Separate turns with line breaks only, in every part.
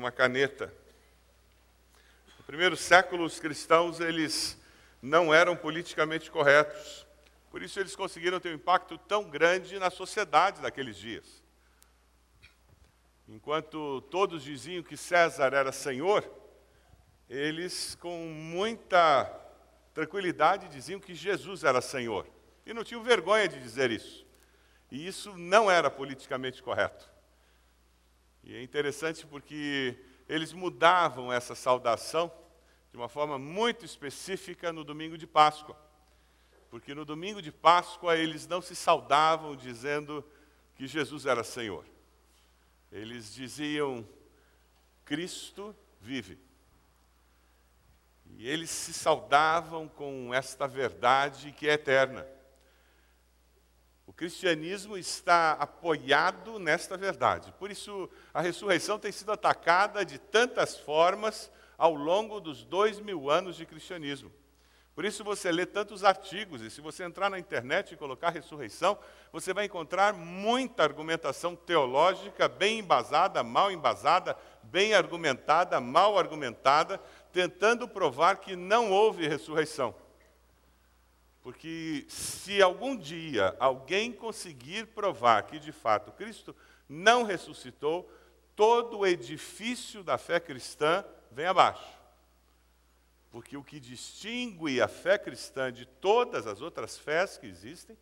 uma caneta. No primeiro século, os cristãos eles não eram politicamente corretos. Por isso eles conseguiram ter um impacto tão grande na sociedade daqueles dias. Enquanto todos diziam que César era senhor, eles com muita tranquilidade diziam que Jesus era senhor. E não tinham vergonha de dizer isso. E isso não era politicamente correto. E é interessante porque eles mudavam essa saudação de uma forma muito específica no domingo de Páscoa. Porque no domingo de Páscoa eles não se saudavam dizendo que Jesus era Senhor. Eles diziam: Cristo vive. E eles se saudavam com esta verdade que é eterna. O cristianismo está apoiado nesta verdade. Por isso, a ressurreição tem sido atacada de tantas formas ao longo dos dois mil anos de cristianismo. Por isso você lê tantos artigos, e se você entrar na internet e colocar ressurreição, você vai encontrar muita argumentação teológica bem embasada, mal embasada, bem argumentada, mal argumentada, tentando provar que não houve ressurreição. Porque se algum dia alguém conseguir provar que de fato Cristo não ressuscitou, todo o edifício da fé cristã vem abaixo. Porque o que distingue a fé cristã de todas as outras fés que existem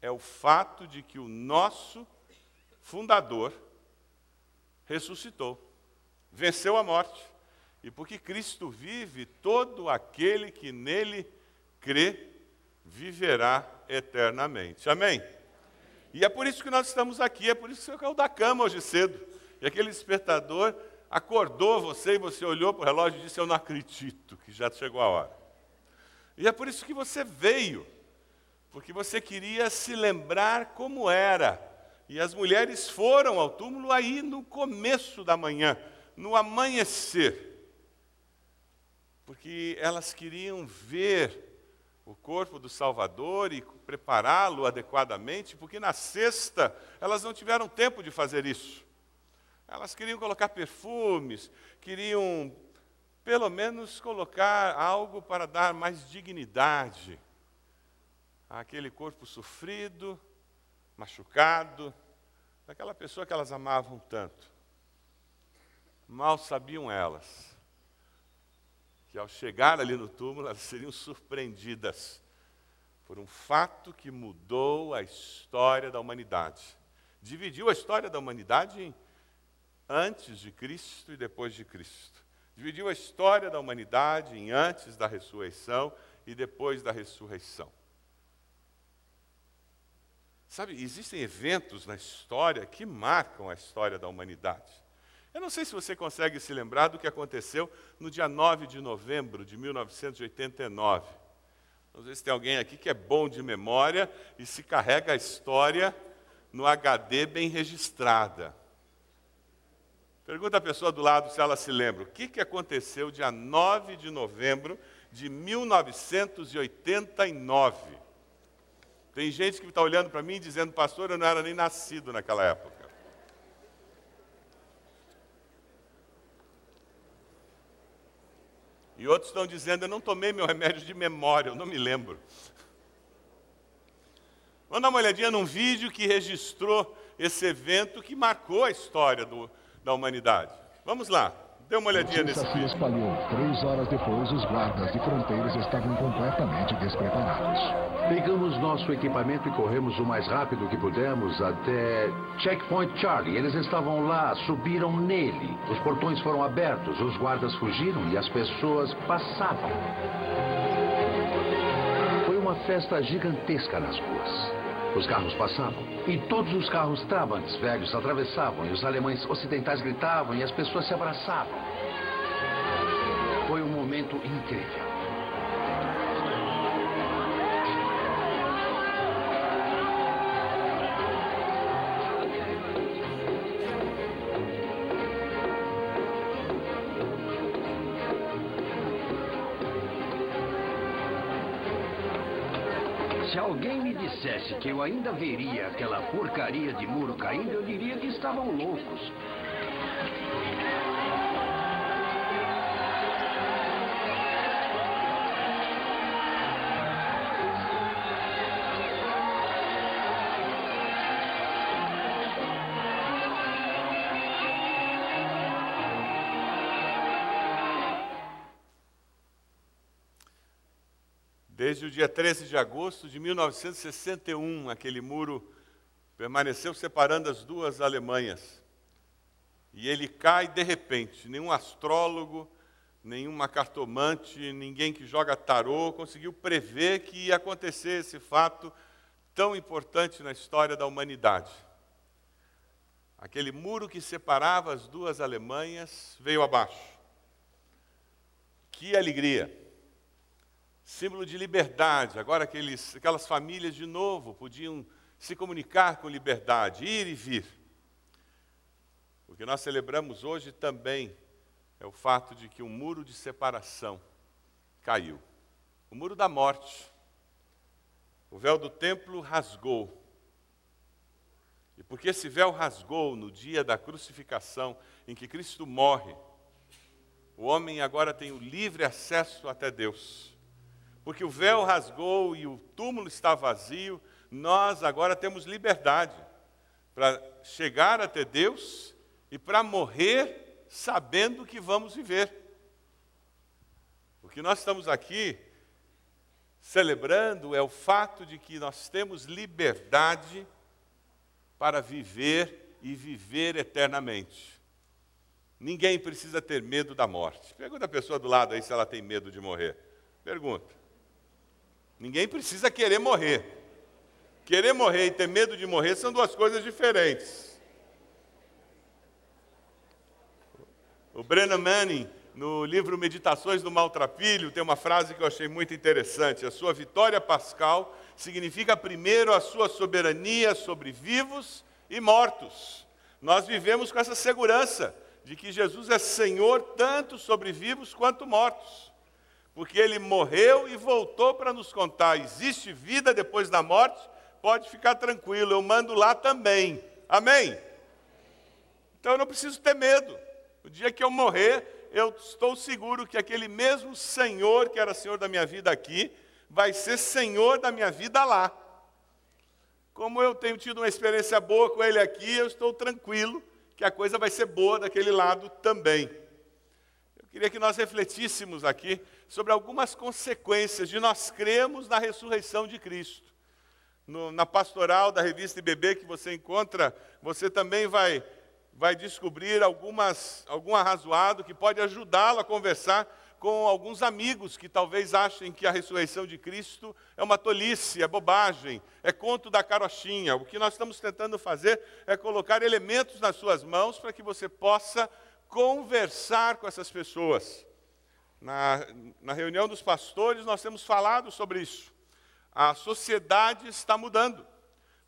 é o fato de que o nosso fundador ressuscitou, venceu a morte. E porque Cristo vive, todo aquele que nele crê viverá eternamente. Amém? E é por isso que nós estamos aqui, é por isso que você caiu da cama hoje cedo. E aquele despertador acordou você e você olhou para o relógio e disse: Eu não acredito que já chegou a hora. E é por isso que você veio, porque você queria se lembrar como era. E as mulheres foram ao túmulo aí no começo da manhã, no amanhecer, porque elas queriam ver o corpo do Salvador e prepará-lo adequadamente, porque na sexta elas não tiveram tempo de fazer isso. Elas queriam colocar perfumes, queriam pelo menos colocar algo para dar mais dignidade àquele corpo sofrido, machucado, daquela pessoa que elas amavam tanto. Mal sabiam elas que ao chegar ali no túmulo, elas seriam surpreendidas por um fato que mudou a história da humanidade. Dividiu a história da humanidade em antes de Cristo e depois de Cristo. Dividiu a história da humanidade em antes da ressurreição e depois da ressurreição. Sabe, existem eventos na história que marcam a história da humanidade. Eu não sei se você consegue se lembrar do que aconteceu no dia 9 de novembro de 1989. Não sei se tem alguém aqui que é bom de memória e se carrega a história no HD bem registrada. Pergunta a pessoa do lado se ela se lembra. O que, que aconteceu dia 9 de novembro de 1989? Tem gente que está olhando para mim dizendo, pastor, eu não era nem nascido naquela época. E outros estão dizendo: Eu não tomei meu remédio de memória, eu não me lembro. Vamos dar uma olhadinha num vídeo que registrou esse evento que marcou a história do, da humanidade. Vamos lá. Dê uma olhadinha nesse vídeo.
se espalhou. Três horas depois, os guardas de fronteiras estavam completamente despreparados.
Pegamos nosso equipamento e corremos o mais rápido que pudemos até Checkpoint Charlie. Eles estavam lá, subiram nele. Os portões foram abertos, os guardas fugiram e as pessoas passavam. Foi uma festa gigantesca nas ruas. Os carros passavam. E todos os carros trabantes velhos atravessavam. E os alemães ocidentais gritavam. E as pessoas se abraçavam. Foi um momento incrível. Que eu ainda veria aquela porcaria de muro caindo, eu diria que estavam loucos.
Desde o dia 13 de agosto de 1961, aquele muro permaneceu separando as duas Alemanhas. E ele cai de repente. Nenhum astrólogo, nenhuma cartomante, ninguém que joga tarô conseguiu prever que ia acontecer esse fato tão importante na história da humanidade. Aquele muro que separava as duas Alemanhas veio abaixo. Que alegria! Símbolo de liberdade. Agora aqueles, aquelas famílias de novo podiam se comunicar com liberdade, ir e vir. O que nós celebramos hoje também é o fato de que um muro de separação caiu. O muro da morte. O véu do templo rasgou. E porque esse véu rasgou no dia da crucificação, em que Cristo morre, o homem agora tem o livre acesso até Deus. Porque o véu rasgou e o túmulo está vazio, nós agora temos liberdade para chegar até Deus e para morrer sabendo que vamos viver. O que nós estamos aqui celebrando é o fato de que nós temos liberdade para viver e viver eternamente. Ninguém precisa ter medo da morte. Pergunta a pessoa do lado aí se ela tem medo de morrer. Pergunta. Ninguém precisa querer morrer. Querer morrer e ter medo de morrer são duas coisas diferentes. O Brennan Manning, no livro Meditações do Maltrapilho, tem uma frase que eu achei muito interessante. A sua vitória pascal significa, primeiro, a sua soberania sobre vivos e mortos. Nós vivemos com essa segurança de que Jesus é Senhor tanto sobre vivos quanto mortos. Porque ele morreu e voltou para nos contar: existe vida depois da morte pode ficar tranquilo, eu mando lá também. Amém? Então eu não preciso ter medo. O dia que eu morrer, eu estou seguro que aquele mesmo Senhor que era Senhor da minha vida aqui, vai ser Senhor da minha vida lá. Como eu tenho tido uma experiência boa com Ele aqui, eu estou tranquilo que a coisa vai ser boa daquele lado também. Queria que nós refletíssemos aqui sobre algumas consequências de nós cremos na ressurreição de Cristo no, na pastoral da revista IBB que você encontra, você também vai, vai descobrir algumas, algum arrazoado que pode ajudá-lo a conversar com alguns amigos que talvez achem que a ressurreição de Cristo é uma tolice, é bobagem, é conto da carochinha. O que nós estamos tentando fazer é colocar elementos nas suas mãos para que você possa conversar com essas pessoas. Na, na reunião dos pastores, nós temos falado sobre isso. A sociedade está mudando.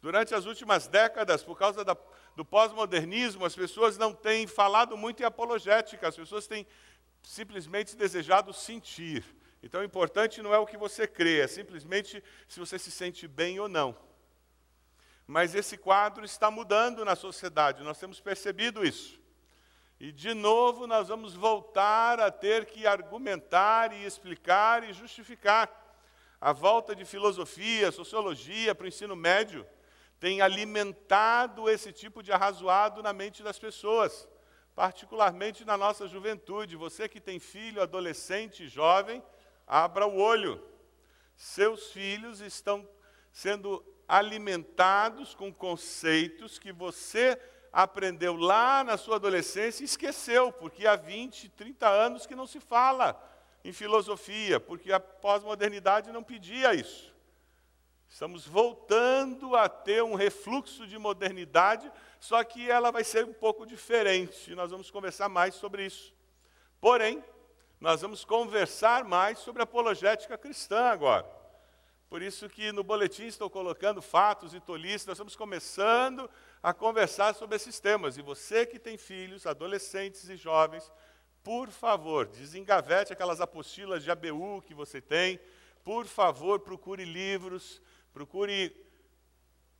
Durante as últimas décadas, por causa da, do pós-modernismo, as pessoas não têm falado muito em apologética, as pessoas têm simplesmente desejado sentir. Então, o importante não é o que você crê, é simplesmente se você se sente bem ou não. Mas esse quadro está mudando na sociedade, nós temos percebido isso. E, de novo, nós vamos voltar a ter que argumentar e explicar e justificar. A volta de filosofia, sociologia para o ensino médio tem alimentado esse tipo de arrazoado na mente das pessoas, particularmente na nossa juventude. Você que tem filho, adolescente, jovem, abra o olho. Seus filhos estão sendo alimentados com conceitos que você aprendeu lá na sua adolescência e esqueceu, porque há 20, 30 anos que não se fala em filosofia, porque a pós-modernidade não pedia isso. Estamos voltando a ter um refluxo de modernidade, só que ela vai ser um pouco diferente. E nós vamos conversar mais sobre isso. Porém, nós vamos conversar mais sobre apologética cristã agora. Por isso que no boletim estou colocando fatos e tolices, nós estamos começando a conversar sobre esses temas. E você que tem filhos, adolescentes e jovens, por favor, desengavete aquelas apostilas de ABU que você tem. Por favor, procure livros, procure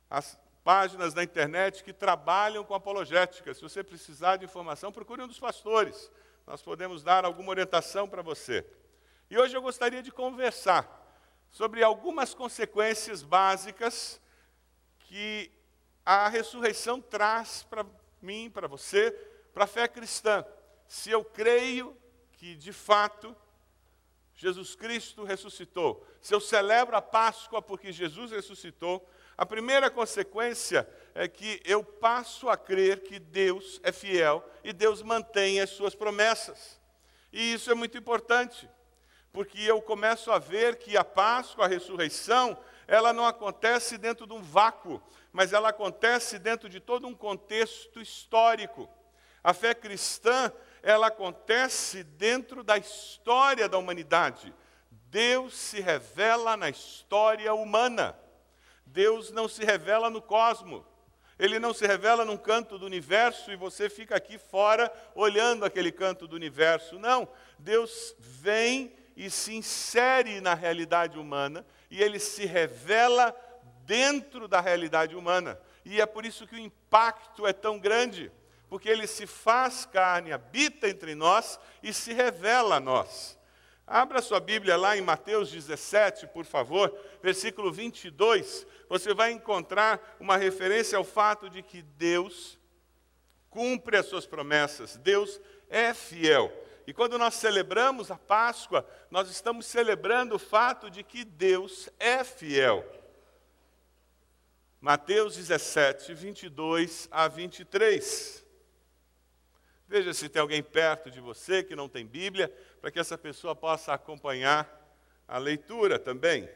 as páginas da internet que trabalham com apologética. Se você precisar de informação, procure um dos pastores. Nós podemos dar alguma orientação para você. E hoje eu gostaria de conversar sobre algumas consequências básicas que a ressurreição traz para mim, para você, para a fé cristã se eu creio que, de fato, Jesus Cristo ressuscitou. Se eu celebro a Páscoa porque Jesus ressuscitou, a primeira consequência é que eu passo a crer que Deus é fiel e Deus mantém as suas promessas. E isso é muito importante, porque eu começo a ver que a Páscoa, a ressurreição, ela não acontece dentro de um vácuo, mas ela acontece dentro de todo um contexto histórico. A fé cristã, ela acontece dentro da história da humanidade. Deus se revela na história humana. Deus não se revela no cosmo. Ele não se revela num canto do universo e você fica aqui fora olhando aquele canto do universo. Não. Deus vem e se insere na realidade humana e ele se revela dentro da realidade humana. E é por isso que o impacto é tão grande, porque ele se faz carne, habita entre nós e se revela a nós. Abra sua Bíblia lá em Mateus 17, por favor, versículo 22. Você vai encontrar uma referência ao fato de que Deus cumpre as suas promessas, Deus é fiel. E quando nós celebramos a Páscoa, nós estamos celebrando o fato de que Deus é fiel. Mateus 17, 22 a 23. Veja se tem alguém perto de você que não tem Bíblia para que essa pessoa possa acompanhar a leitura também.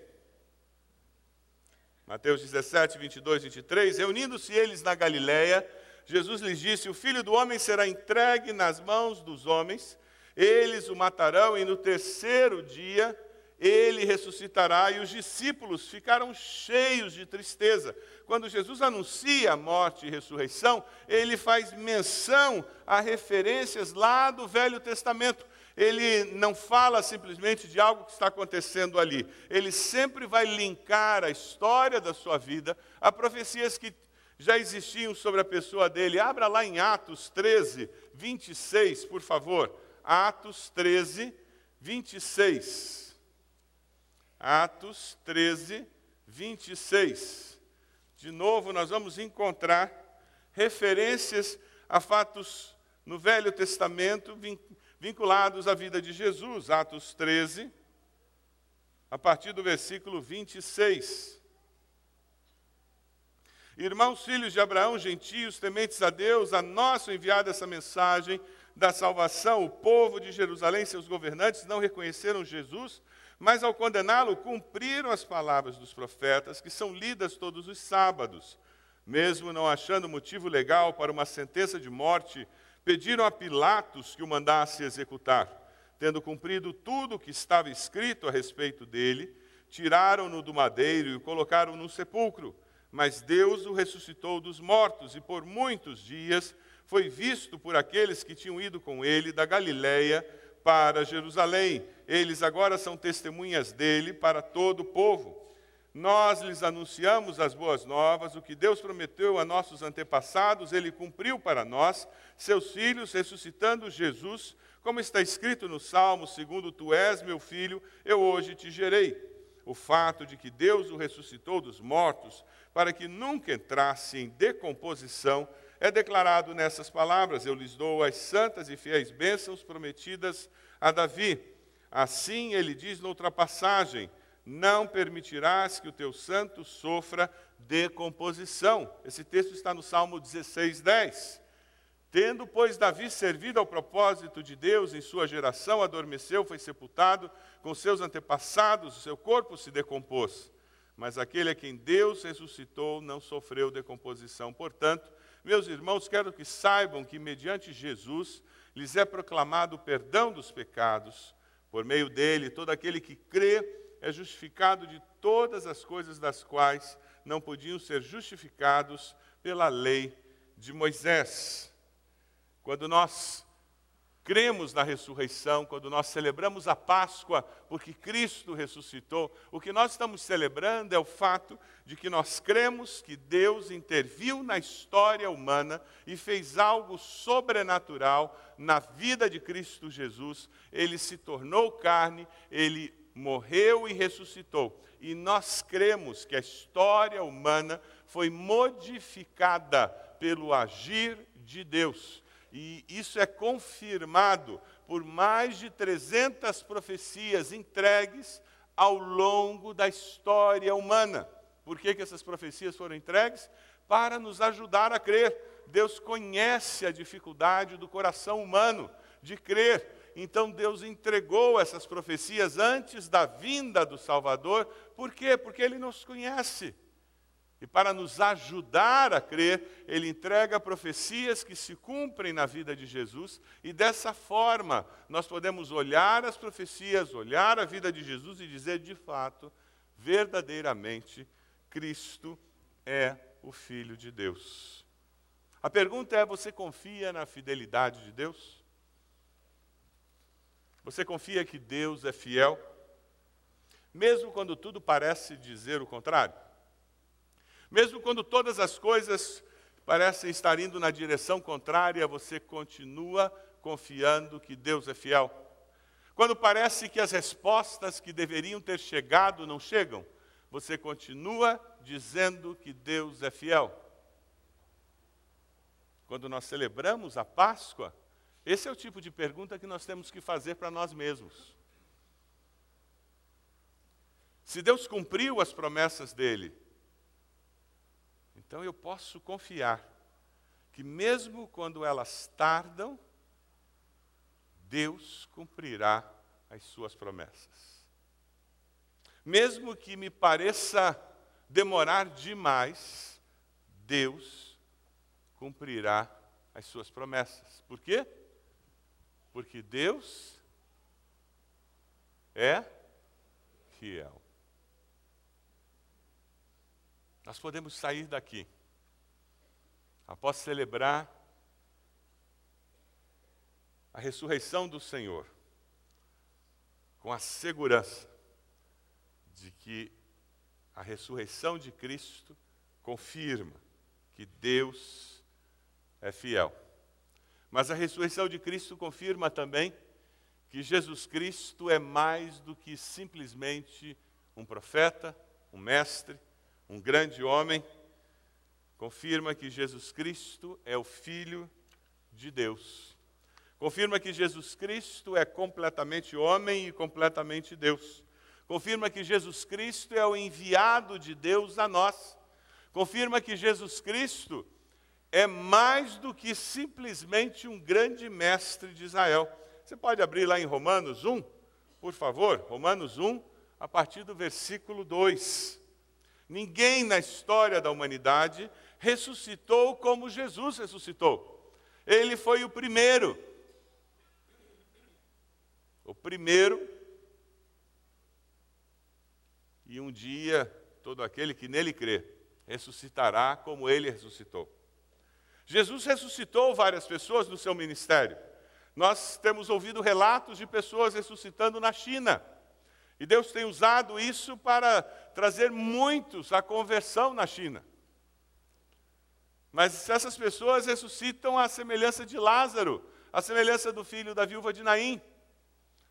Mateus 17, 22, 23. Reunindo-se eles na Galiléia, Jesus lhes disse: O filho do homem será entregue nas mãos dos homens, eles o matarão, e no terceiro dia ele ressuscitará. E os discípulos ficaram cheios de tristeza. Quando Jesus anuncia a morte e ressurreição, ele faz menção a referências lá do Velho Testamento ele não fala simplesmente de algo que está acontecendo ali. Ele sempre vai linkar a história da sua vida a profecias que já existiam sobre a pessoa dele. Abra lá em Atos 13, 26, por favor. Atos 13, 26. Atos 13, 26. De novo, nós vamos encontrar referências a fatos no Velho Testamento vinculados à vida de Jesus, Atos 13, a partir do versículo 26. Irmãos, filhos de Abraão, gentios, tementes a Deus, a nós enviada essa mensagem da salvação. O povo de Jerusalém, seus governantes, não reconheceram Jesus, mas ao condená-lo, cumpriram as palavras dos profetas, que são lidas todos os sábados. Mesmo não achando motivo legal para uma sentença de morte, pediram a Pilatos que o mandasse executar. Tendo cumprido tudo o que estava escrito a respeito dele, tiraram-no do madeiro e o colocaram no sepulcro. Mas Deus o ressuscitou dos mortos e por muitos dias foi visto por aqueles que tinham ido com ele da Galiléia para Jerusalém. Eles agora são testemunhas dele para todo o povo. Nós lhes anunciamos as boas novas, o que Deus prometeu a nossos antepassados, ele cumpriu para nós, seus filhos, ressuscitando Jesus, como está escrito no Salmo, segundo tu és meu filho, eu hoje te gerei. O fato de que Deus o ressuscitou dos mortos, para que nunca entrasse em decomposição, é declarado nessas palavras: Eu lhes dou as santas e fiéis bênçãos prometidas a Davi. Assim ele diz noutra passagem: não permitirás que o teu santo sofra decomposição. Esse texto está no Salmo 16, 10. Tendo, pois, Davi servido ao propósito de Deus em sua geração, adormeceu, foi sepultado com seus antepassados, o seu corpo se decompôs. Mas aquele a quem Deus ressuscitou não sofreu decomposição. Portanto, meus irmãos, quero que saibam que, mediante Jesus, lhes é proclamado o perdão dos pecados. Por meio dele, todo aquele que crê é justificado de todas as coisas das quais não podiam ser justificados pela lei de Moisés. Quando nós cremos na ressurreição, quando nós celebramos a Páscoa, porque Cristo ressuscitou, o que nós estamos celebrando é o fato de que nós cremos que Deus interviu na história humana e fez algo sobrenatural na vida de Cristo Jesus. Ele se tornou carne, ele morreu e ressuscitou. E nós cremos que a história humana foi modificada pelo agir de Deus. E isso é confirmado por mais de 300 profecias entregues ao longo da história humana. Por que, que essas profecias foram entregues? Para nos ajudar a crer. Deus conhece a dificuldade do coração humano de crer. Então Deus entregou essas profecias antes da vinda do Salvador. Por quê? Porque Ele nos conhece. E para nos ajudar a crer, ele entrega profecias que se cumprem na vida de Jesus, e dessa forma nós podemos olhar as profecias, olhar a vida de Jesus e dizer de fato, verdadeiramente, Cristo é o Filho de Deus. A pergunta é: você confia na fidelidade de Deus? Você confia que Deus é fiel? Mesmo quando tudo parece dizer o contrário? Mesmo quando todas as coisas parecem estar indo na direção contrária, você continua confiando que Deus é fiel. Quando parece que as respostas que deveriam ter chegado não chegam, você continua dizendo que Deus é fiel. Quando nós celebramos a Páscoa, esse é o tipo de pergunta que nós temos que fazer para nós mesmos. Se Deus cumpriu as promessas dele, então eu posso confiar que, mesmo quando elas tardam, Deus cumprirá as suas promessas. Mesmo que me pareça demorar demais, Deus cumprirá as suas promessas. Por quê? Porque Deus é fiel. Nós podemos sair daqui, após celebrar a ressurreição do Senhor, com a segurança de que a ressurreição de Cristo confirma que Deus é fiel. Mas a ressurreição de Cristo confirma também que Jesus Cristo é mais do que simplesmente um profeta, um mestre, um grande homem, confirma que Jesus Cristo é o Filho de Deus. Confirma que Jesus Cristo é completamente homem e completamente Deus. Confirma que Jesus Cristo é o enviado de Deus a nós. Confirma que Jesus Cristo é mais do que simplesmente um grande mestre de Israel. Você pode abrir lá em Romanos 1, por favor? Romanos 1, a partir do versículo 2. Ninguém na história da humanidade ressuscitou como Jesus ressuscitou. Ele foi o primeiro. O primeiro. E um dia, todo aquele que nele crê, ressuscitará como ele ressuscitou. Jesus ressuscitou várias pessoas no seu ministério. Nós temos ouvido relatos de pessoas ressuscitando na China. E Deus tem usado isso para trazer muitos à conversão na China. Mas essas pessoas ressuscitam à semelhança de Lázaro, à semelhança do filho da viúva de Naim.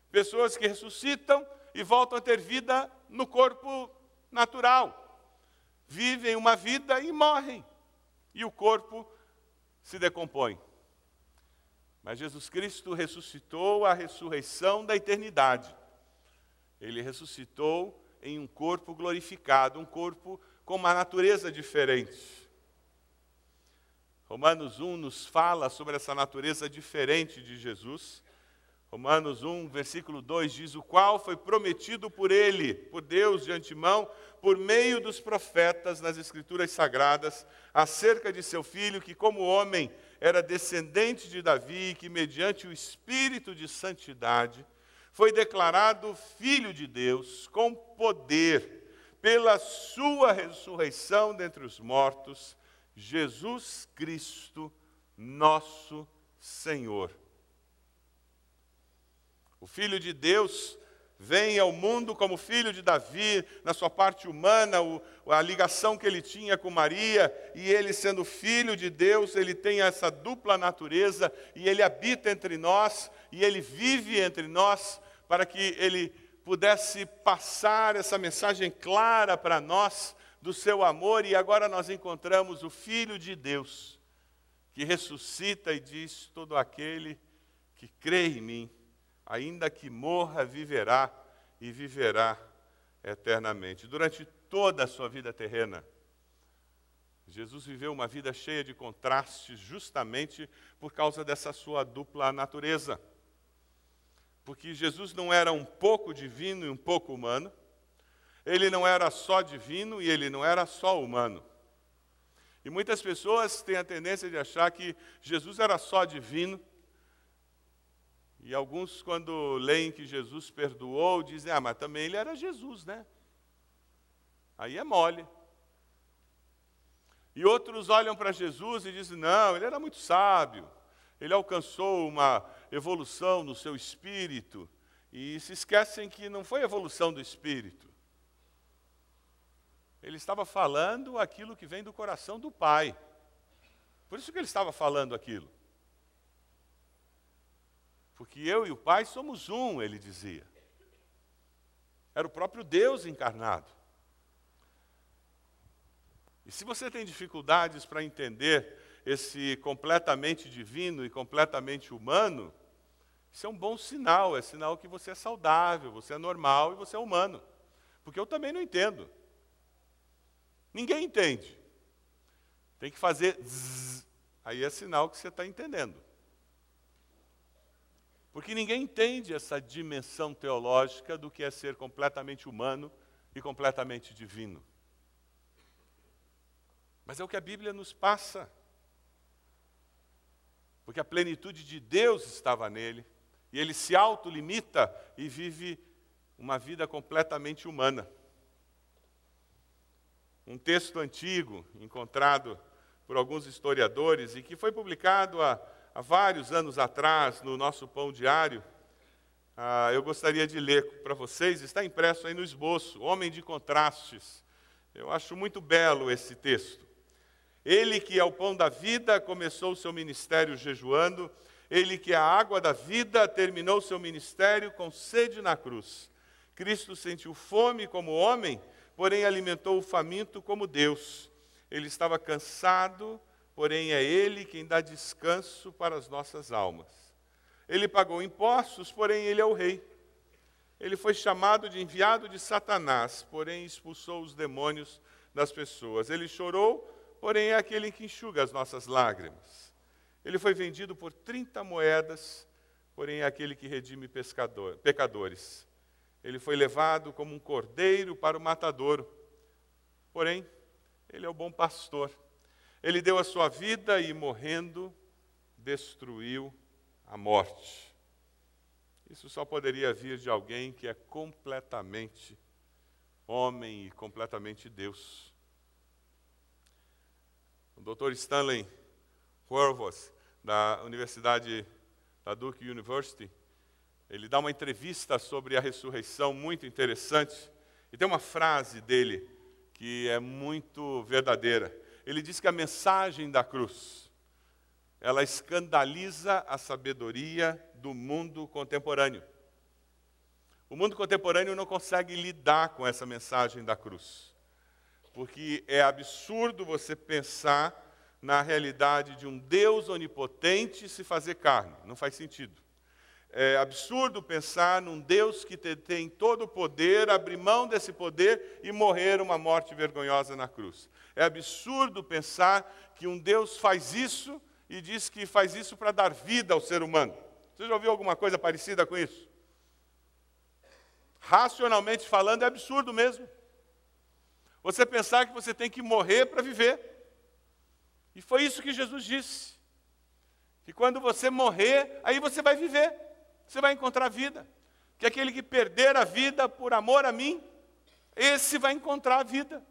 Pessoas que ressuscitam e voltam a ter vida no corpo natural. Vivem uma vida e morrem. E o corpo se decompõe. Mas Jesus Cristo ressuscitou a ressurreição da eternidade. Ele ressuscitou em um corpo glorificado, um corpo com uma natureza diferente. Romanos 1 nos fala sobre essa natureza diferente de Jesus. Romanos 1, versículo 2 diz: O qual foi prometido por ele, por Deus de antemão, por meio dos profetas nas Escrituras Sagradas, acerca de seu filho, que, como homem, era descendente de Davi, e que, mediante o espírito de santidade, foi declarado Filho de Deus com poder, pela sua ressurreição dentre os mortos, Jesus Cristo, nosso Senhor. O Filho de Deus vem ao mundo como filho de Davi, na sua parte humana, o, a ligação que ele tinha com Maria, e ele sendo filho de Deus, ele tem essa dupla natureza, e ele habita entre nós, e ele vive entre nós, para que ele pudesse passar essa mensagem clara para nós do seu amor, e agora nós encontramos o Filho de Deus, que ressuscita e diz: Todo aquele que crê em mim ainda que morra, viverá e viverá eternamente. Durante toda a sua vida terrena, Jesus viveu uma vida cheia de contrastes, justamente por causa dessa sua dupla natureza. Porque Jesus não era um pouco divino e um pouco humano, ele não era só divino e ele não era só humano. E muitas pessoas têm a tendência de achar que Jesus era só divino. E alguns, quando leem que Jesus perdoou, dizem: Ah, mas também ele era Jesus, né? Aí é mole. E outros olham para Jesus e dizem: Não, ele era muito sábio. Ele alcançou uma evolução no seu espírito. E se esquecem que não foi evolução do espírito. Ele estava falando aquilo que vem do coração do Pai. Por isso que ele estava falando aquilo. Porque eu e o Pai somos um, ele dizia. Era o próprio Deus encarnado. E se você tem dificuldades para entender esse completamente divino e completamente humano, isso é um bom sinal, é sinal que você é saudável, você é normal e você é humano. Porque eu também não entendo. Ninguém entende. Tem que fazer zzz, aí é sinal que você está entendendo. Porque ninguém entende essa dimensão teológica do que é ser completamente humano e completamente divino. Mas é o que a Bíblia nos passa. Porque a plenitude de Deus estava nele, e ele se autolimita e vive uma vida completamente humana um texto antigo encontrado por alguns historiadores e que foi publicado há, há vários anos atrás no nosso Pão Diário. Ah, eu gostaria de ler para vocês, está impresso aí no esboço, Homem de Contrastes. Eu acho muito belo esse texto. Ele que é o pão da vida começou o seu ministério jejuando, ele que é a água da vida terminou o seu ministério com sede na cruz. Cristo sentiu fome como homem porém alimentou o faminto como Deus. Ele estava cansado, porém é Ele quem dá descanso para as nossas almas. Ele pagou impostos, porém Ele é o Rei. Ele foi chamado de enviado de Satanás, porém expulsou os demônios das pessoas. Ele chorou, porém é aquele que enxuga as nossas lágrimas. Ele foi vendido por 30 moedas, porém é aquele que redime pescador, pecadores. Ele foi levado como um cordeiro para o matadouro. Porém, ele é o bom pastor. Ele deu a sua vida e, morrendo, destruiu a morte. Isso só poderia vir de alguém que é completamente homem e completamente Deus. O Dr. Stanley Horvath, da Universidade da Duke University, ele dá uma entrevista sobre a ressurreição muito interessante. E tem uma frase dele que é muito verdadeira. Ele diz que a mensagem da cruz, ela escandaliza a sabedoria do mundo contemporâneo. O mundo contemporâneo não consegue lidar com essa mensagem da cruz. Porque é absurdo você pensar na realidade de um Deus onipotente se fazer carne. Não faz sentido. É absurdo pensar num Deus que tem todo o poder, abrir mão desse poder e morrer uma morte vergonhosa na cruz. É absurdo pensar que um Deus faz isso e diz que faz isso para dar vida ao ser humano. Você já ouviu alguma coisa parecida com isso? Racionalmente falando, é absurdo mesmo. Você pensar que você tem que morrer para viver. E foi isso que Jesus disse. Que quando você morrer, aí você vai viver você vai encontrar vida. Que aquele que perder a vida por amor a mim, esse vai encontrar a vida.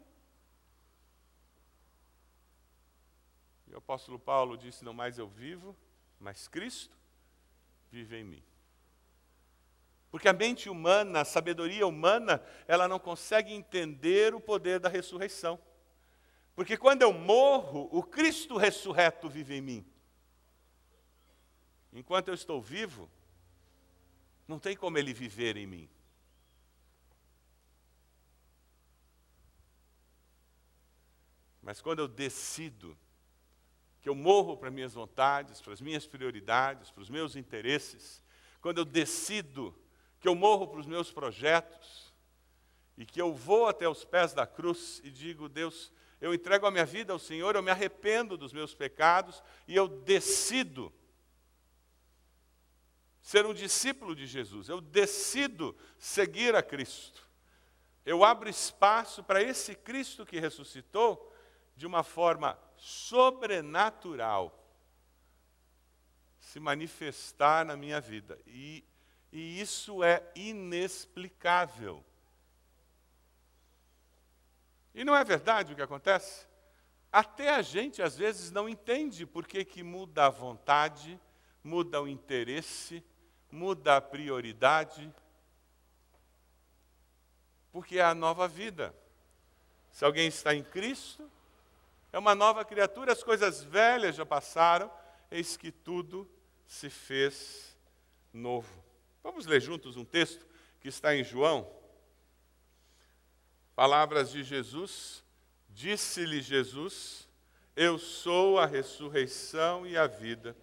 E o apóstolo Paulo disse: Não mais eu vivo, mas Cristo vive em mim. Porque a mente humana, a sabedoria humana, ela não consegue entender o poder da ressurreição. Porque quando eu morro, o Cristo ressurreto vive em mim. Enquanto eu estou vivo, não tem como ele viver em mim. Mas quando eu decido que eu morro para minhas vontades, para as minhas prioridades, para os meus interesses, quando eu decido que eu morro para os meus projetos e que eu vou até os pés da cruz e digo, Deus, eu entrego a minha vida ao Senhor, eu me arrependo dos meus pecados e eu decido ser um discípulo de Jesus, eu decido seguir a Cristo. Eu abro espaço para esse Cristo que ressuscitou de uma forma sobrenatural se manifestar na minha vida. E, e isso é inexplicável. E não é verdade o que acontece? Até a gente às vezes não entende por que, que muda a vontade, muda o interesse, muda a prioridade. Porque é a nova vida. Se alguém está em Cristo, é uma nova criatura, as coisas velhas já passaram, eis que tudo se fez novo. Vamos ler juntos um texto que está em João. Palavras de Jesus. Disse-lhe Jesus: Eu sou a ressurreição e a vida.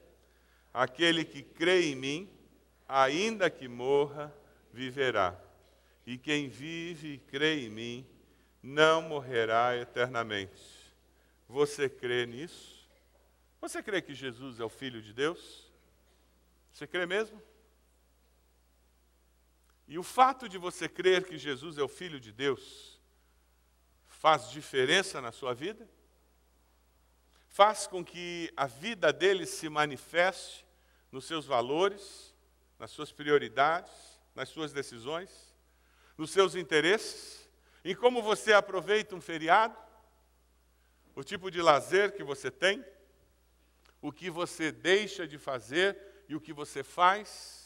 Aquele que crê em mim, ainda que morra, viverá. E quem vive e crê em mim, não morrerá eternamente. Você crê nisso? Você crê que Jesus é o Filho de Deus? Você crê mesmo? E o fato de você crer que Jesus é o Filho de Deus faz diferença na sua vida? Faz com que a vida dele se manifeste nos seus valores, nas suas prioridades, nas suas decisões, nos seus interesses, em como você aproveita um feriado, o tipo de lazer que você tem, o que você deixa de fazer e o que você faz,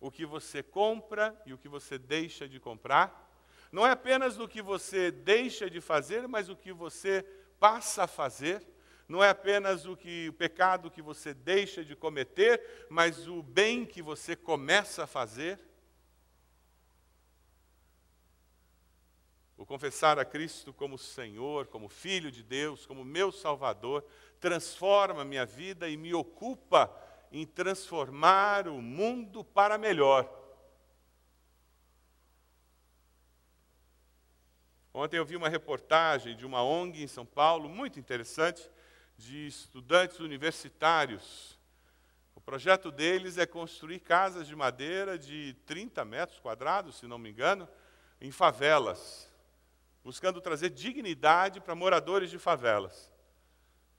o que você compra e o que você deixa de comprar. Não é apenas o que você deixa de fazer, mas o que você passa a fazer. Não é apenas o que o pecado que você deixa de cometer, mas o bem que você começa a fazer. O confessar a Cristo como Senhor, como Filho de Deus, como meu Salvador, transforma minha vida e me ocupa em transformar o mundo para melhor. Ontem eu vi uma reportagem de uma ONG em São Paulo, muito interessante, de estudantes universitários. O projeto deles é construir casas de madeira de 30 metros quadrados, se não me engano, em favelas buscando trazer dignidade para moradores de favelas.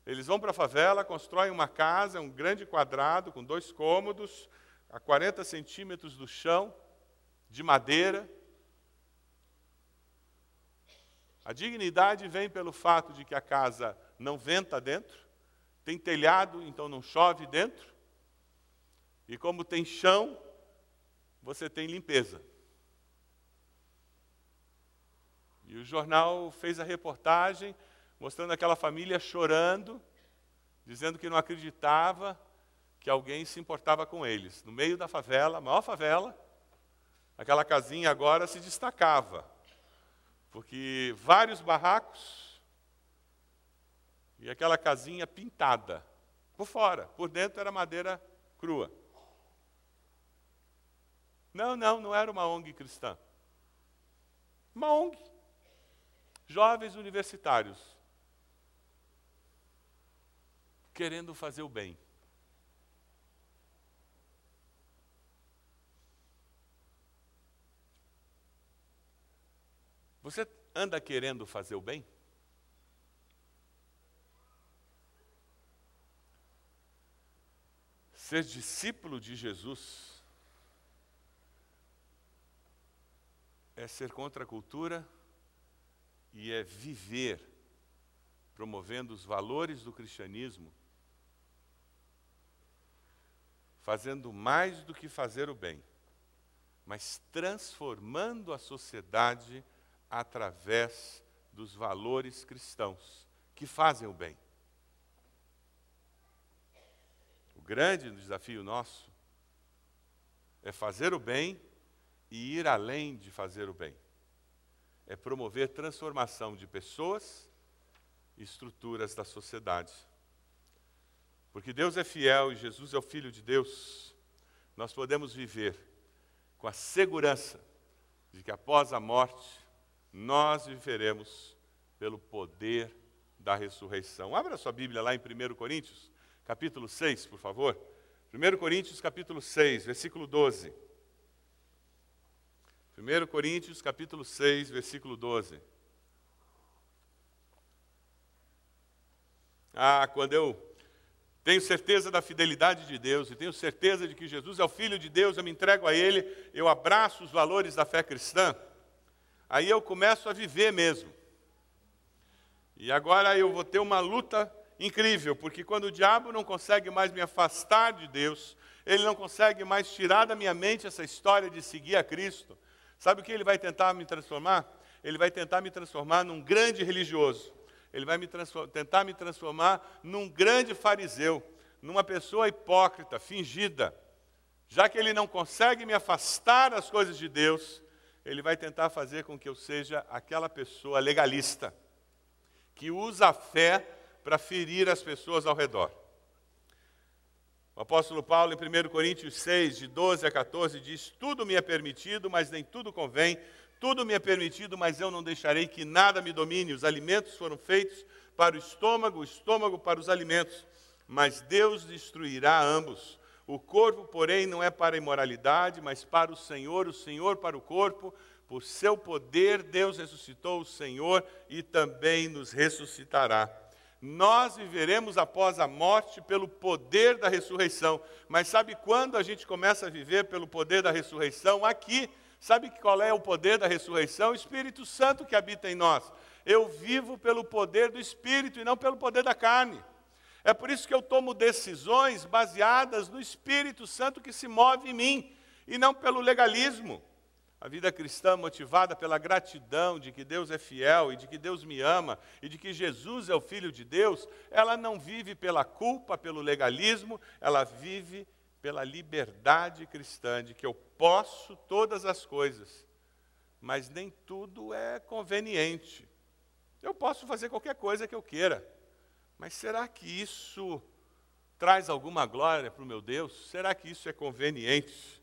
Eles vão para a favela, constroem uma casa, um grande quadrado com dois cômodos, a 40 centímetros do chão, de madeira. A dignidade vem pelo fato de que a casa não venta dentro, tem telhado, então não chove dentro, e como tem chão, você tem limpeza. E o jornal fez a reportagem mostrando aquela família chorando, dizendo que não acreditava que alguém se importava com eles. No meio da favela, a maior favela, aquela casinha agora se destacava, porque vários barracos e aquela casinha pintada por fora, por dentro era madeira crua. Não, não, não era uma ONG cristã. Uma ONG jovens universitários querendo fazer o bem. Você anda querendo fazer o bem? Ser discípulo de Jesus é ser contra a cultura e é viver promovendo os valores do cristianismo, fazendo mais do que fazer o bem, mas transformando a sociedade através dos valores cristãos que fazem o bem. O grande desafio nosso é fazer o bem e ir além de fazer o bem é promover transformação de pessoas e estruturas da sociedade. Porque Deus é fiel e Jesus é o Filho de Deus. nós podemos viver com a segurança de que após a morte nós viveremos pelo poder da ressurreição. Abra sua Bíblia lá em 1 Coríntios, capítulo 6, por favor. 1 Coríntios, capítulo 6, versículo 12. 1 Coríntios, capítulo 6, versículo 12. Ah, quando eu tenho certeza da fidelidade de Deus e tenho certeza de que Jesus é o Filho de Deus, eu me entrego a Ele, eu abraço os valores da fé cristã, aí eu começo a viver mesmo. E agora eu vou ter uma luta incrível, porque quando o diabo não consegue mais me afastar de Deus, ele não consegue mais tirar da minha mente essa história de seguir a Cristo, sabe o que ele vai tentar me transformar? Ele vai tentar me transformar num grande religioso ele vai me tentar me transformar num grande fariseu, numa pessoa hipócrita, fingida. Já que ele não consegue me afastar das coisas de Deus, ele vai tentar fazer com que eu seja aquela pessoa legalista, que usa a fé para ferir as pessoas ao redor. O apóstolo Paulo, em 1 Coríntios 6, de 12 a 14, diz: Tudo me é permitido, mas nem tudo convém. Tudo me é permitido, mas eu não deixarei que nada me domine. Os alimentos foram feitos para o estômago, o estômago para os alimentos, mas Deus destruirá ambos. O corpo, porém, não é para a imoralidade, mas para o Senhor, o Senhor para o corpo. Por seu poder, Deus ressuscitou o Senhor e também nos ressuscitará. Nós viveremos após a morte pelo poder da ressurreição. Mas sabe quando a gente começa a viver pelo poder da ressurreição? Aqui Sabe qual é o poder da ressurreição? O Espírito Santo que habita em nós. Eu vivo pelo poder do Espírito e não pelo poder da carne. É por isso que eu tomo decisões baseadas no Espírito Santo que se move em mim e não pelo legalismo. A vida cristã motivada pela gratidão de que Deus é fiel e de que Deus me ama e de que Jesus é o Filho de Deus, ela não vive pela culpa, pelo legalismo, ela vive pela liberdade cristã de que eu posso todas as coisas, mas nem tudo é conveniente. Eu posso fazer qualquer coisa que eu queira, mas será que isso traz alguma glória para o meu Deus? Será que isso é conveniente?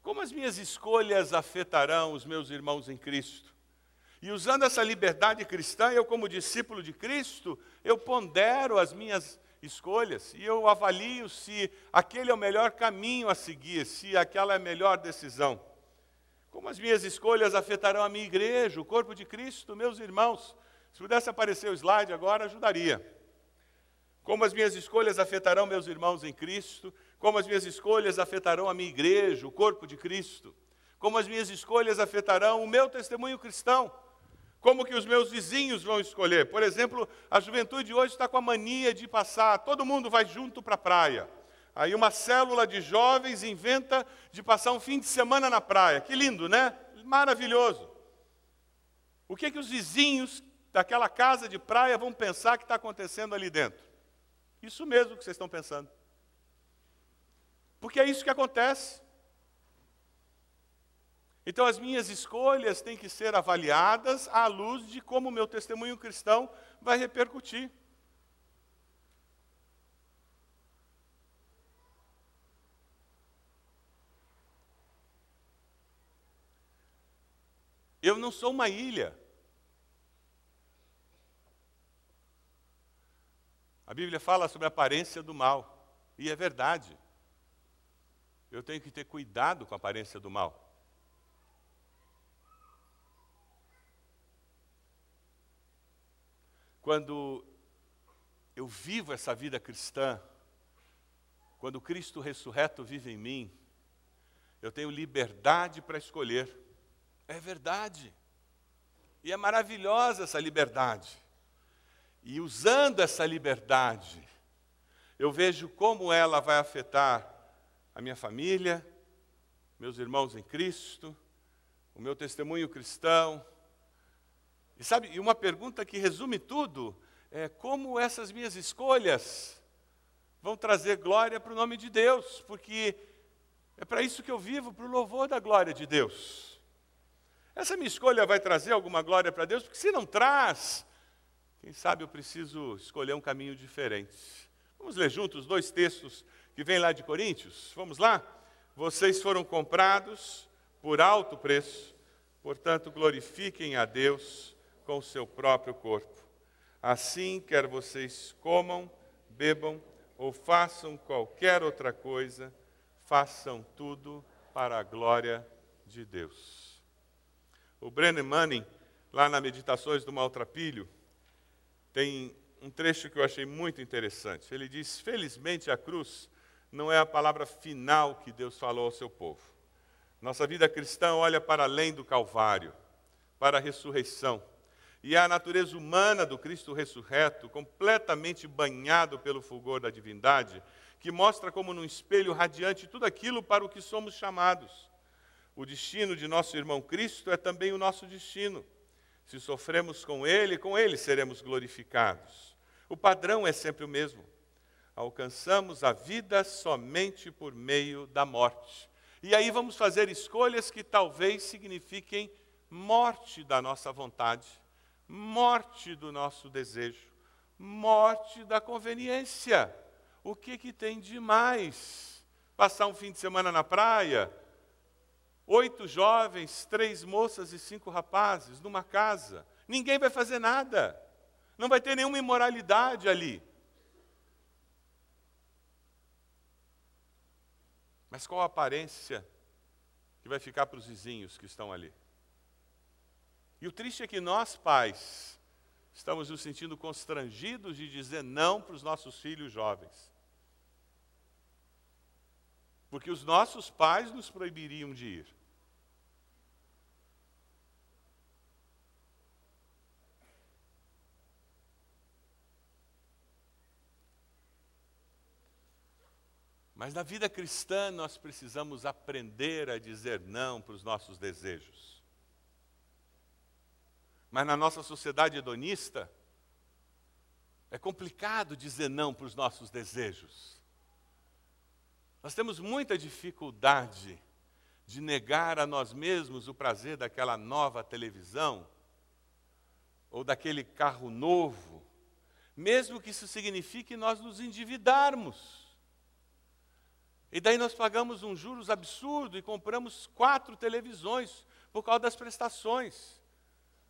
Como as minhas escolhas afetarão os meus irmãos em Cristo? E usando essa liberdade cristã, eu, como discípulo de Cristo, eu pondero as minhas escolhas e eu avalio se aquele é o melhor caminho a seguir, se aquela é a melhor decisão. Como as minhas escolhas afetarão a minha igreja, o corpo de Cristo, meus irmãos. Se pudesse aparecer o slide agora, ajudaria. Como as minhas escolhas afetarão meus irmãos em Cristo, como as minhas escolhas afetarão a minha igreja, o corpo de Cristo, como as minhas escolhas afetarão o meu testemunho cristão. Como que os meus vizinhos vão escolher? Por exemplo, a juventude hoje está com a mania de passar, todo mundo vai junto para a praia. Aí uma célula de jovens inventa de passar um fim de semana na praia. Que lindo, né? Maravilhoso. O que, que os vizinhos daquela casa de praia vão pensar que está acontecendo ali dentro? Isso mesmo que vocês estão pensando. Porque é isso que acontece. Então, as minhas escolhas têm que ser avaliadas à luz de como o meu testemunho cristão vai repercutir. Eu não sou uma ilha. A Bíblia fala sobre a aparência do mal, e é verdade. Eu tenho que ter cuidado com a aparência do mal. Quando eu vivo essa vida cristã, quando Cristo ressurreto vive em mim, eu tenho liberdade para escolher. É verdade. E é maravilhosa essa liberdade. E usando essa liberdade, eu vejo como ela vai afetar a minha família, meus irmãos em Cristo, o meu testemunho cristão, e sabe, e uma pergunta que resume tudo é como essas minhas escolhas vão trazer glória para o nome de Deus, porque é para isso que eu vivo, para o louvor da glória de Deus. Essa minha escolha vai trazer alguma glória para Deus, porque se não traz, quem sabe eu preciso escolher um caminho diferente. Vamos ler juntos dois textos que vêm lá de Coríntios? Vamos lá? vocês foram comprados por alto preço, portanto, glorifiquem a Deus com o seu próprio corpo. Assim, quer vocês comam, bebam ou façam qualquer outra coisa, façam tudo para a glória de Deus. O Brennan Manning, lá na Meditações do Maltrapilho, tem um trecho que eu achei muito interessante. Ele diz: Felizmente a cruz não é a palavra final que Deus falou ao seu povo. Nossa vida cristã olha para além do Calvário, para a ressurreição. E a natureza humana do Cristo ressurreto, completamente banhado pelo fulgor da divindade, que mostra como num espelho radiante tudo aquilo para o que somos chamados. O destino de nosso irmão Cristo é também o nosso destino. Se sofremos com Ele, com Ele seremos glorificados. O padrão é sempre o mesmo alcançamos a vida somente por meio da morte. E aí vamos fazer escolhas que talvez signifiquem morte da nossa vontade, morte do nosso desejo, morte da conveniência. O que, que tem de mais? Passar um fim de semana na praia? Oito jovens, três moças e cinco rapazes numa casa. Ninguém vai fazer nada. Não vai ter nenhuma imoralidade ali. Mas qual a aparência que vai ficar para os vizinhos que estão ali? E o triste é que nós, pais, estamos nos sentindo constrangidos de dizer não para os nossos filhos jovens. Porque os nossos pais nos proibiriam de ir. Mas na vida cristã nós precisamos aprender a dizer não para os nossos desejos. Mas na nossa sociedade hedonista, é complicado dizer não para os nossos desejos. Nós temos muita dificuldade de negar a nós mesmos o prazer daquela nova televisão ou daquele carro novo, mesmo que isso signifique nós nos endividarmos. E daí nós pagamos um juros absurdo e compramos quatro televisões por causa das prestações.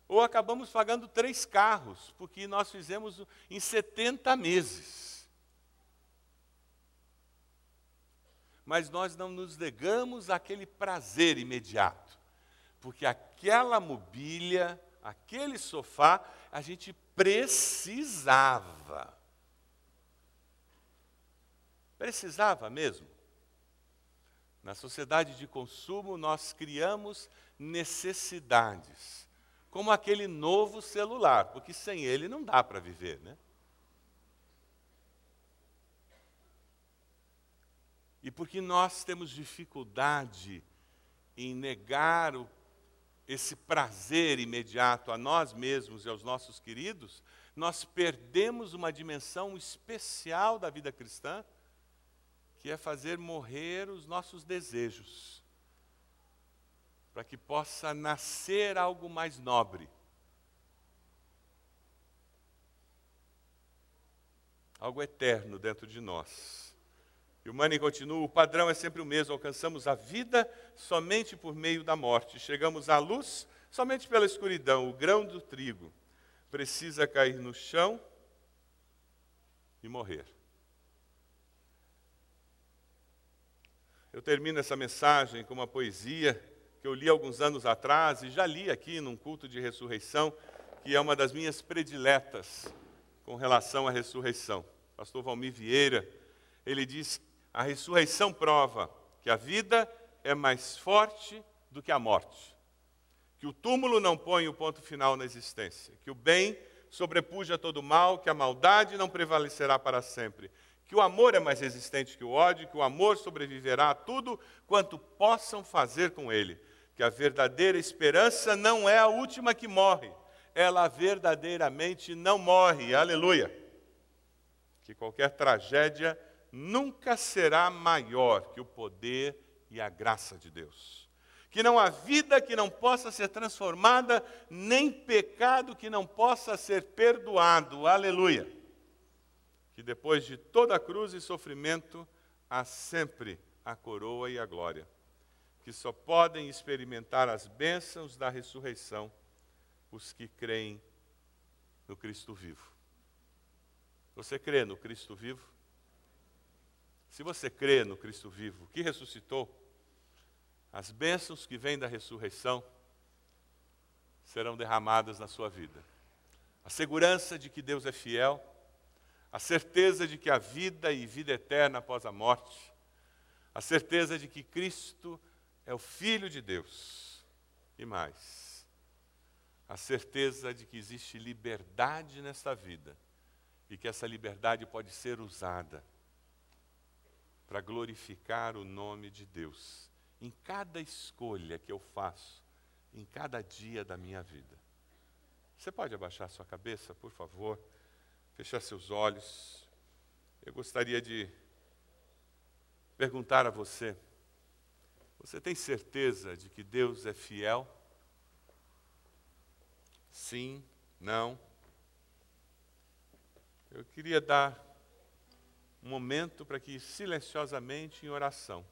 Ou acabamos pagando três carros, porque nós fizemos em 70 meses. Mas nós não nos negamos àquele prazer imediato, porque aquela mobília, aquele sofá, a gente precisava. Precisava mesmo. Na sociedade de consumo, nós criamos necessidades, como aquele novo celular, porque sem ele não dá para viver, né? E porque nós temos dificuldade em negar o, esse prazer imediato a nós mesmos e aos nossos queridos, nós perdemos uma dimensão especial da vida cristã que é fazer morrer os nossos desejos, para que possa nascer algo mais nobre. Algo eterno dentro de nós. E o Manning continua: o padrão é sempre o mesmo, alcançamos a vida somente por meio da morte, chegamos à luz somente pela escuridão. O grão do trigo precisa cair no chão e morrer. Eu termino essa mensagem com uma poesia que eu li alguns anos atrás e já li aqui num culto de ressurreição, que é uma das minhas prediletas com relação à ressurreição. Pastor Valmir Vieira, ele diz: a ressurreição prova que a vida é mais forte do que a morte, que o túmulo não põe o ponto final na existência, que o bem sobrepuja todo o mal, que a maldade não prevalecerá para sempre, que o amor é mais resistente que o ódio, que o amor sobreviverá a tudo quanto possam fazer com ele, que a verdadeira esperança não é a última que morre, ela verdadeiramente não morre. Aleluia! Que qualquer tragédia nunca será maior que o poder e a graça de Deus. Que não há vida que não possa ser transformada, nem pecado que não possa ser perdoado. Aleluia! que depois de toda a cruz e sofrimento há sempre a coroa e a glória, que só podem experimentar as bênçãos da ressurreição os que creem no Cristo vivo. Você crê no Cristo vivo? Se você crê no Cristo vivo, que ressuscitou, as bênçãos que vêm da ressurreição serão derramadas na sua vida. A segurança de que Deus é fiel, a certeza de que há vida e vida eterna após a morte, a certeza de que Cristo é o Filho de Deus e mais, a certeza de que existe liberdade nesta vida e que essa liberdade pode ser usada para glorificar o nome de Deus em cada escolha que eu faço, em cada dia da minha vida. Você pode abaixar sua cabeça, por favor, fechar seus olhos. Eu gostaria de perguntar a você: você tem certeza de que Deus é fiel? Sim, não. Eu queria dar um momento para que silenciosamente em oração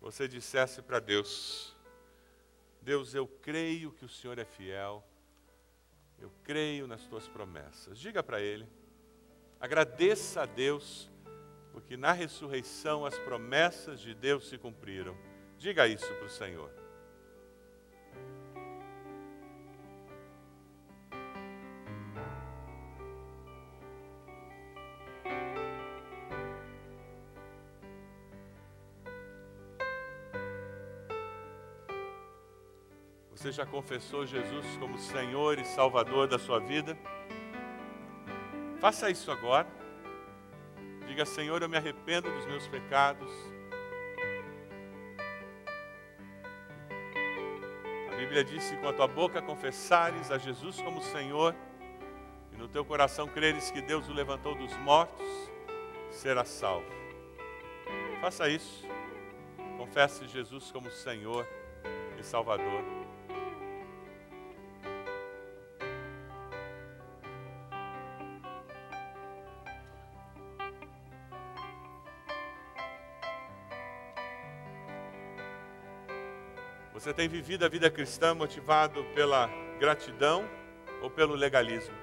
você dissesse para Deus: Deus, eu creio que o Senhor é fiel, eu creio nas tuas promessas. Diga para Ele, agradeça a Deus, porque na ressurreição as promessas de Deus se cumpriram. Diga isso para o Senhor. Você já confessou Jesus como Senhor e Salvador da sua vida? Faça isso agora. Diga, Senhor, eu me arrependo dos meus pecados. A Bíblia diz que com a tua boca confessares a Jesus como Senhor e no teu coração creres que Deus o levantou dos mortos, serás salvo. Faça isso. Confesse Jesus como Senhor e Salvador. Você tem vivido a vida cristã motivado pela gratidão ou pelo legalismo?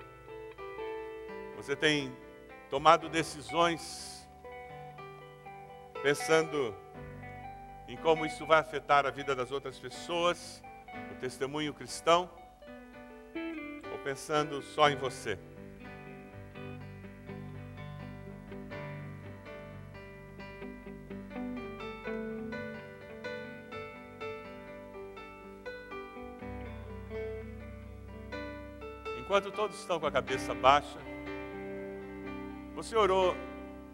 Você tem tomado decisões pensando em como isso vai afetar a vida das outras pessoas, o testemunho cristão, ou pensando só em você? Enquanto todos estão com a cabeça baixa, você orou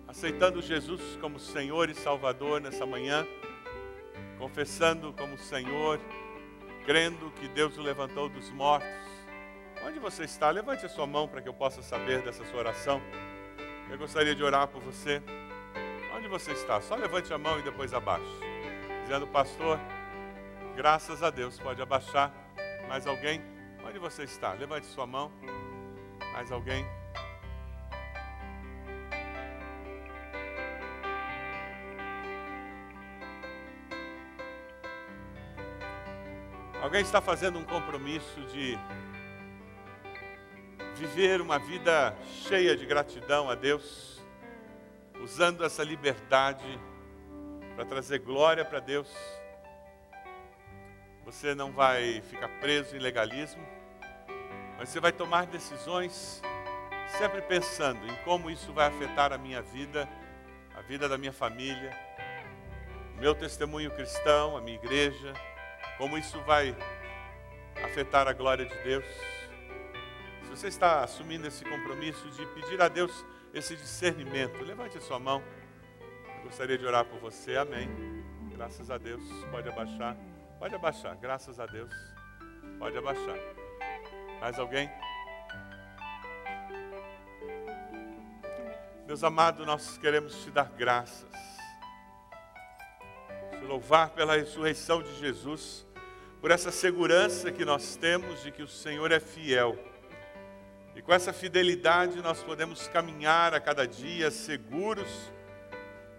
aceitando Jesus como Senhor e Salvador nessa manhã, confessando como Senhor, crendo que Deus o levantou dos mortos. Onde você está? Levante a sua mão para que eu possa saber dessa sua oração. Eu gostaria de orar por você. Onde você está? Só levante a mão e depois abaixe. Dizendo, pastor, graças a Deus, pode abaixar. Mais alguém? Onde você está? Levante sua mão. Mais alguém? Alguém está fazendo um compromisso de viver uma vida cheia de gratidão a Deus, usando essa liberdade para trazer glória para Deus? Você não vai ficar preso em legalismo mas você vai tomar decisões sempre pensando em como isso vai afetar a minha vida, a vida da minha família, o meu testemunho cristão, a minha igreja, como isso vai afetar a glória de Deus. Se você está assumindo esse compromisso de pedir a Deus esse discernimento, levante a sua mão. Eu gostaria de orar por você. Amém. Graças a Deus. Pode abaixar. Pode abaixar. Graças a Deus. Pode abaixar. Mais alguém? Meus amados, nós queremos te dar graças, te louvar pela ressurreição de Jesus, por essa segurança que nós temos de que o Senhor é fiel. E com essa fidelidade nós podemos caminhar a cada dia seguros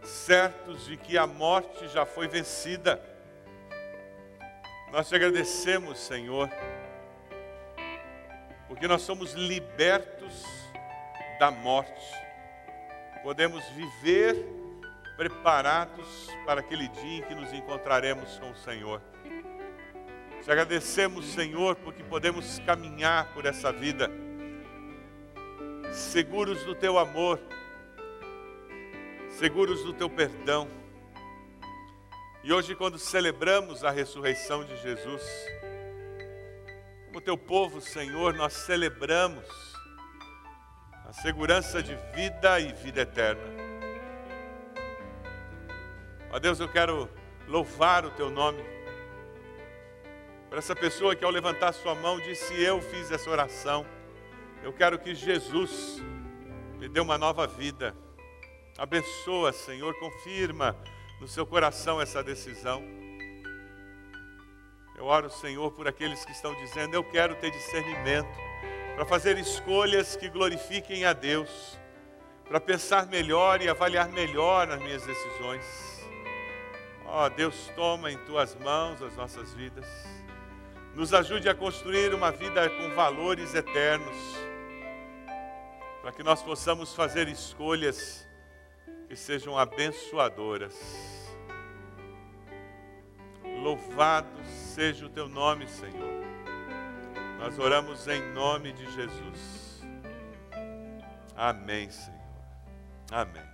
certos de que a morte já foi vencida. Nós te agradecemos, Senhor, porque nós somos libertos da morte. Podemos viver preparados para aquele dia em que nos encontraremos com o Senhor. Te agradecemos, Senhor, porque podemos caminhar por essa vida, seguros do teu amor, seguros do teu perdão. E hoje, quando celebramos a ressurreição de Jesus, como teu povo, Senhor, nós celebramos a segurança de vida e vida eterna. Ó Deus, eu quero louvar o teu nome para essa pessoa que ao levantar sua mão disse: Eu fiz essa oração. Eu quero que Jesus me dê uma nova vida. Abençoa, Senhor, confirma no seu coração essa decisão. Eu oro, Senhor, por aqueles que estão dizendo: Eu quero ter discernimento para fazer escolhas que glorifiquem a Deus, para pensar melhor e avaliar melhor as minhas decisões. Ó oh, Deus, toma em tuas mãos as nossas vidas. Nos ajude a construir uma vida com valores eternos, para que nós possamos fazer escolhas que sejam abençoadoras. Louvado seja o teu nome, Senhor. Nós oramos em nome de Jesus. Amém, Senhor. Amém.